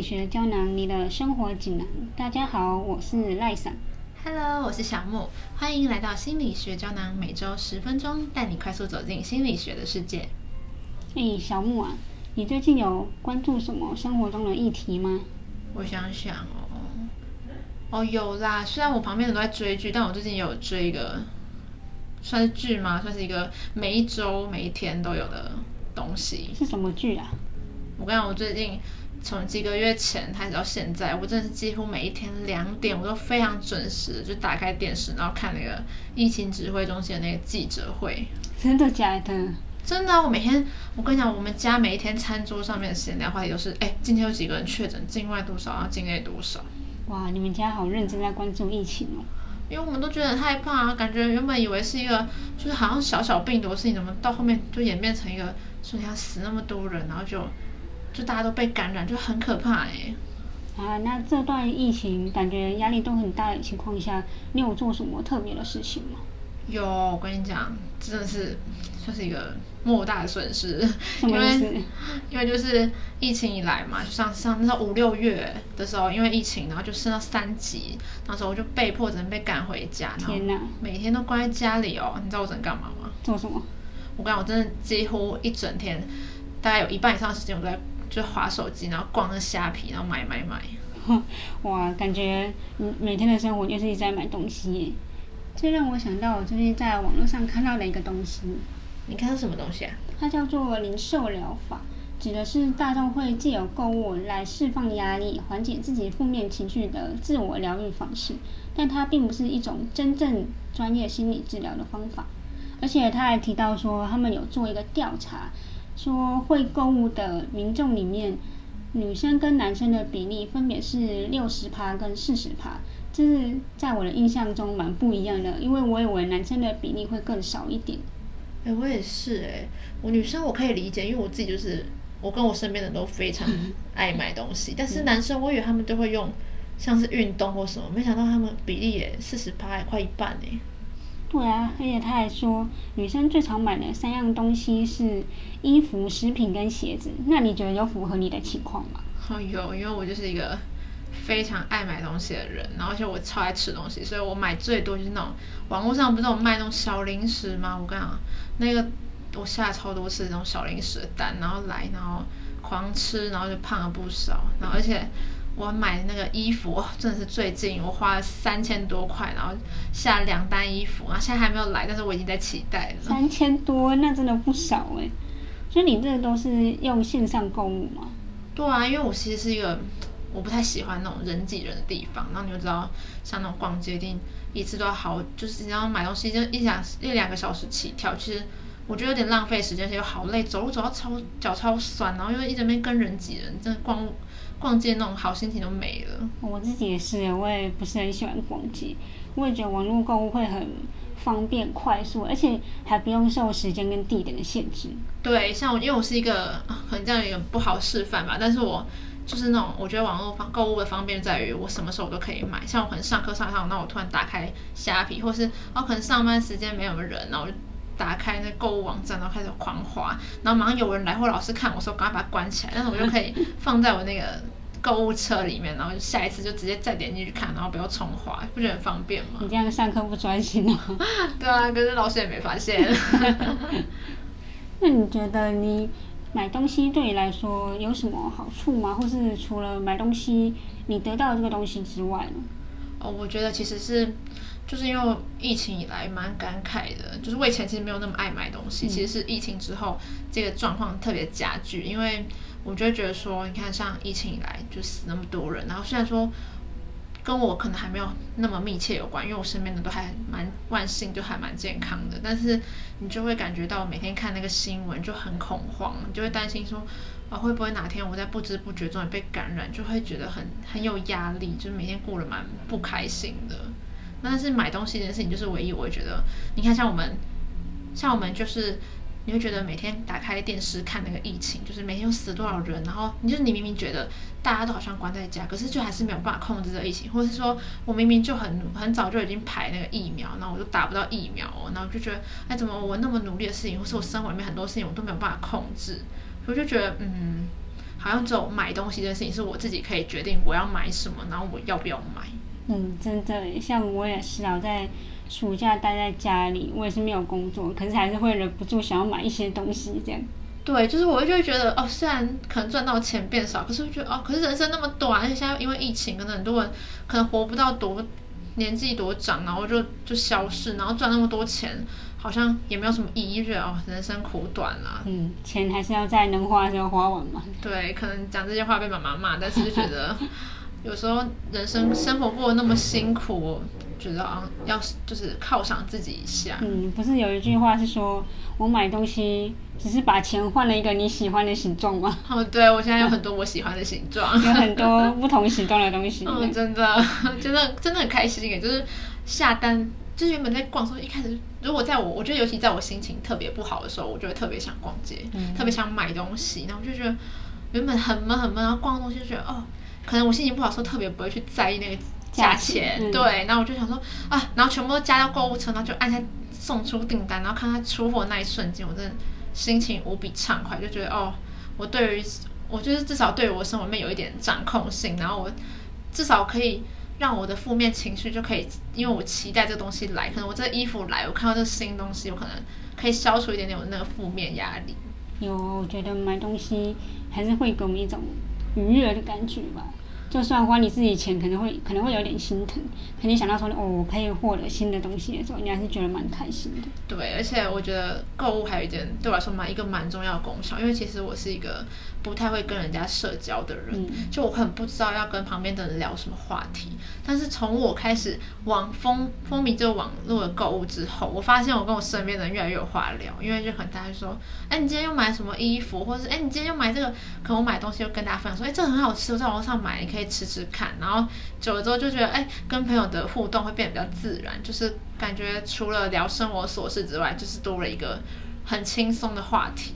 心理学胶囊，你的生活指南。大家好，我是赖桑。Hello，我是小木，欢迎来到心理学胶囊，每周十分钟，带你快速走进心理学的世界。哎，小木啊，你最近有关注什么生活中的议题吗？我想想哦，哦有啦，虽然我旁边人都在追剧，但我最近有追一个，算是剧吗？算是一个每一周、每一天都有的东西。是什么剧啊？我跟你讲，我最近从几个月前开始到现在，我真的是几乎每一天两点，我都非常准时就打开电视，然后看那个疫情指挥中心的那个记者会。真的假的？真的，我每天，我跟你讲，我们家每一天餐桌上面的闲聊话题都是，哎，今天有几个人确诊，境外多少，然后境内多少。哇，你们家好认真在关注疫情哦。因为我们都觉得很害怕，感觉原本以为是一个就是好像小小病毒的事情，怎么到后面就演变成一个说你要死那么多人，然后就。就大家都被感染，就很可怕哎。啊，那这段疫情感觉压力都很大的情况下，你有做什么特别的事情吗？有，我跟你讲，真的是算是一个莫大的损失。因为因为就是疫情以来嘛，就像像那时候五六月的时候，因为疫情，然后就升到三级，那时候我就被迫只能被赶回家。天哪！每天都关在家里哦，你知道我能干嘛吗？做什么？我跟你讲，我真的几乎一整天，大概有一半以上的时间我都在。就划手机，然后逛那虾皮，然后买买买。哇，感觉每天的生活就是一直在买东西。这让我想到我最近在网络上看到的一个东西。你看到什么东西啊？它叫做零售疗法，指的是大众会借由购物来释放压力、缓解自己负面情绪的自我疗愈方式。但它并不是一种真正专业心理治疗的方法。而且他还提到说，他们有做一个调查。说会购物的民众里面，女生跟男生的比例分别是六十趴跟四十趴，这是在我的印象中蛮不一样的，因为我以为男生的比例会更少一点。哎，我也是哎，我女生我可以理解，因为我自己就是我跟我身边的都非常爱买东西，但是男生我以为他们都会用像是运动或什么，没想到他们比例也四十趴，快一半哎。对对啊，而且他还说，女生最常买的三样东西是衣服、食品跟鞋子。那你觉得有符合你的情况吗？哦有，因为我就是一个非常爱买东西的人，然后而且我超爱吃东西，所以我买最多就是那种网络上不是有卖那种小零食吗？我跟你讲，那个我下了超多次那种小零食的单，然后来，然后狂吃，然后就胖了不少，然后而且。我买那个衣服，真的是最近我花了三千多块，然后下两单衣服，然后现在还没有来，但是我已经在期待了。三千多，那真的不少哎。所以你这都是用线上购物吗？对啊，因为我其实是一个我不太喜欢那种人挤人的地方，然后你就知道，像那种逛街，一定一次都要好，就是你要买东西就一两一两个小时起跳，其实我觉得有点浪费时间，而且又好累，走路走到超脚超酸，然后又一直没跟人挤人，真的逛。逛街那种好心情都没了。我自己也是，我也不是很喜欢逛街。我也觉得网络购物会很方便、快速，而且还不用受时间跟地点的限制。对，像我，因为我是一个可能这样一个不好示范吧，但是我就是那种我觉得网络方购物的方便在于我什么时候我都可以买。像我可能上课上上，那我突然打开虾皮，或是哦可能上班时间没有人，然后我就打开那购物网站，然后开始狂滑，然后马上有人来或老师看我说，赶快把它关起来，但是我就可以放在我那个。购物车里面，然后下一次就直接再点进去看，然后不要重滑，不觉得很方便吗？你这样上课不专心哦。对啊，可是老师也没发现。那你觉得你买东西对你来说有什么好处吗？或是除了买东西你得到这个东西之外呢？哦，我觉得其实是，就是因为疫情以来蛮感慨的，就是我以前其实没有那么爱买东西，其实是疫情之后这个状况特别加剧，因为。我就会觉得说，你看，像疫情以来就死那么多人，然后虽然说跟我可能还没有那么密切有关，因为我身边的都还蛮万幸，就还蛮健康的，但是你就会感觉到每天看那个新闻就很恐慌，你就会担心说啊会不会哪天我在不知不觉中也被感染，就会觉得很很有压力，就是每天过得蛮不开心的。但是买东西这件事情就是唯一我会觉得，你看像我们，像我们就是。你会觉得每天打开电视看那个疫情，就是每天死多少人，然后你就是你明明觉得大家都好像关在家，可是就还是没有办法控制这个疫情，或者是说我明明就很很早就已经排那个疫苗，然后我就打不到疫苗，然后就觉得哎怎么我那么努力的事情，或是我生活里面很多事情我都没有办法控制，我就觉得嗯好像只有买东西这件事情是我自己可以决定我要买什么，然后我要不要买。嗯，真的，像我也是啊，在暑假待在家里，我也是没有工作，可是还是会忍不住想要买一些东西这样。对，就是我就会觉得哦，虽然可能赚到钱变少，可是我觉得哦，可是人生那么短，而且现在因为疫情，可能很多人可能活不到多年纪多长，然后就就消失，然后赚那么多钱，好像也没有什么意义，觉得哦，人生苦短啦。嗯，钱还是要在能花的时候花完嘛。对，可能讲这些话被妈妈骂，但是就觉得 有时候人生生活过得那么辛苦，觉得啊，要就是犒赏自己一下。嗯，不是有一句话是说，我买东西只是把钱换了一个你喜欢的形状吗？哦，对，我现在有很多我喜欢的形状，有很多不同形状的东西。嗯，真的，真的，真的很开心耶！就是下单，就是原本在逛的时候，一开始如果在我，我觉得尤其在我心情特别不好的时候，我就会特别想逛街，特别想买东西，然后就觉得原本很闷很闷，然后逛东西就觉得哦，可能我心情不好的时候特别不会去在意那个价钱，对，然后我就想说啊，然后全部都加到购物车，然后就按下送出订单，然后看它出货那一瞬间，我真的心情无比畅快，就觉得哦，我对于我就是至少对我生活里面有一点掌控性，然后我至少可以让我的负面情绪就可以，因为我期待这个东西来，可能我这衣服来，我看到这个新东西，我可能可以消除一点点我那个负面压力。有，我觉得买东西还是会给我们一种愉悦的感觉吧。就算花你自己钱，可能会可能会有点心疼，可你想到说哦，我可以获得新的东西的时候，你还是觉得蛮开心的。对，而且我觉得购物还有一点对我来说蛮一个蛮重要的功效，因为其实我是一个不太会跟人家社交的人，就我很不知道要跟旁边的人聊什么话题。但是从我开始网风风靡这个网络的购物之后，我发现我跟我身边的人越来越有话聊，因为就可能大家说，哎，你今天又买什么衣服，或者是哎，你今天又买这个，可能我买东西又跟大家分享说，哎，这个很好吃，我在网上买，你可以吃吃看。然后久了之后就觉得，哎，跟朋友的互动会变得比较自然，就是感觉除了聊生活琐事之外，就是多了一个很轻松的话题。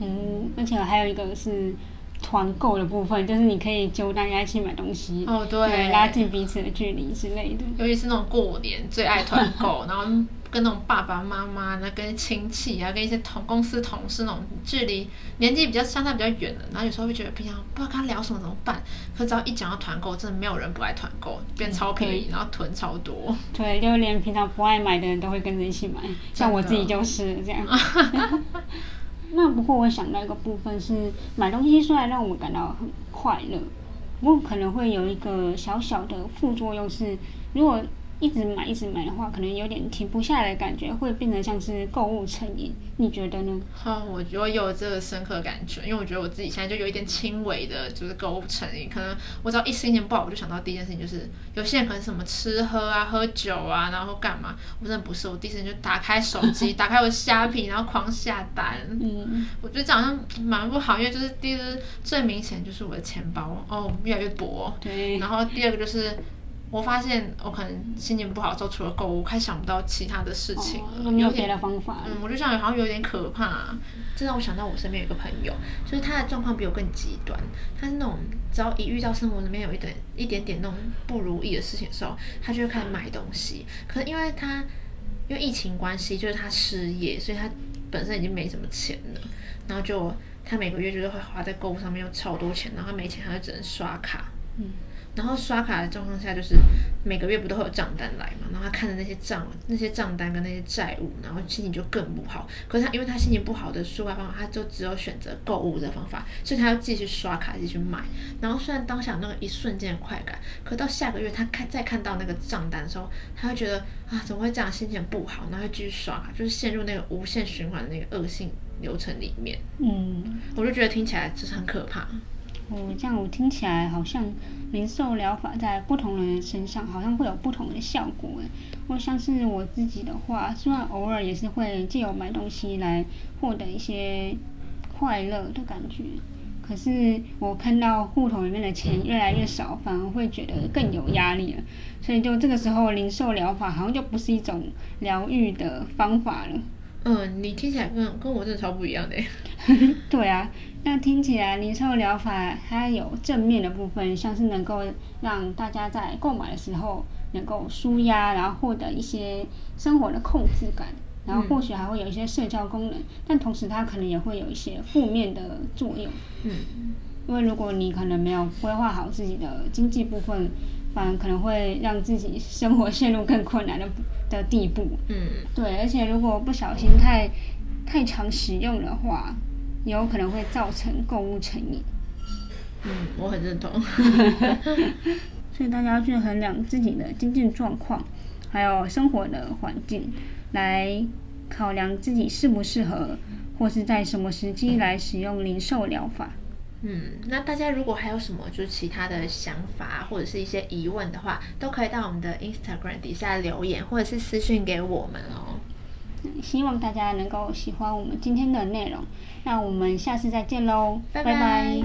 嗯，而且还有一个是。团购的部分就是你可以揪大家一起买东西，哦对，拉近彼此的距离之类的。尤其是那种过年最爱团购，然后跟那种爸爸妈妈、那跟亲戚啊、跟一些同公司同事那种距离年纪比较相差比较远的，然后有时候会觉得平常不知道跟他聊什么怎么办，可只要一讲到团购，真的没有人不爱团购，变超便宜，然后囤超多。对，就连平常不爱买的人都会跟着一起买，像我自己就是这样。那不过我想到一个部分是买东西虽然让我感到很快乐，不过可能会有一个小小的副作用是，如果一直买一直买的话，可能有点停不下来的感觉，会变得像是购物成瘾。你觉得呢？哈，我我有这个深刻感觉，因为我觉得我自己现在就有一点轻微的，就是购物成瘾。可能我只要一心情不好，我就想到第一件事情就是，有些人可能什么吃喝啊、喝酒啊，然后干嘛？我真的不是，我第一时间就打开手机，打开我的虾皮，然后狂下单。嗯，我觉得这好像蛮不好，因为就是第一个最明显就是我的钱包哦越来越薄。对。然后第二个就是。我发现我可能心情不好的时候，除了购物，开始想不到其他的事情了。有别的方法。嗯，我就想好像有点可怕。这让我想到我身边有个朋友，就是他的状况比我更极端。他是那种只要一遇到生活里面有一点一点点那种不如意的事情的时候，他就会开始买东西。可是因为他因为疫情关系，就是他失业，所以他本身已经没什么钱了。然后就他每个月就是会花在购物上面，又超多钱。然后他没钱，他就只能刷卡。嗯。然后刷卡的状况下，就是每个月不都会有账单来嘛？然后他看着那些账、那些账单跟那些债务，然后心情就更不好。可是他因为他心情不好的抒发方法，他就只有选择购物的方法，所以他要继续刷卡继续买。然后虽然当下那个一瞬间的快感，可到下个月他看再看到那个账单的时候，他会觉得啊，怎么会这样？心情不好，然后继续刷卡，就是陷入那个无限循环的那个恶性流程里面。嗯，我就觉得听起来就是很可怕。哦，这样我听起来好像零售疗法在不同人身上好像会有不同的效果诶。或像是我自己的话，虽然偶尔也是会借由买东西来获得一些快乐的感觉，可是我看到户头里面的钱越来越少，反而会觉得更有压力了。所以就这个时候，零售疗法好像就不是一种疗愈的方法了。嗯，你听起来跟跟我真的超不一样的。对啊，那听起来零售疗法它有正面的部分，像是能够让大家在购买的时候能够舒压，然后获得一些生活的控制感，然后或许还会有一些社交功能，但同时它可能也会有一些负面的作用。嗯。因为如果你可能没有规划好自己的经济部分，反而可能会让自己生活陷入更困难的的地步。嗯，对，而且如果不小心太太常使用的话，也有可能会造成购物成瘾。嗯，我很认同。所以大家要去衡量自己的经济状况，还有生活的环境，来考量自己适不适合，或是在什么时机来使用零售疗法。嗯，那大家如果还有什么就是其他的想法或者是一些疑问的话，都可以到我们的 Instagram 底下留言，或者是私信给我们哦。希望大家能够喜欢我们今天的内容，那我们下次再见喽，拜拜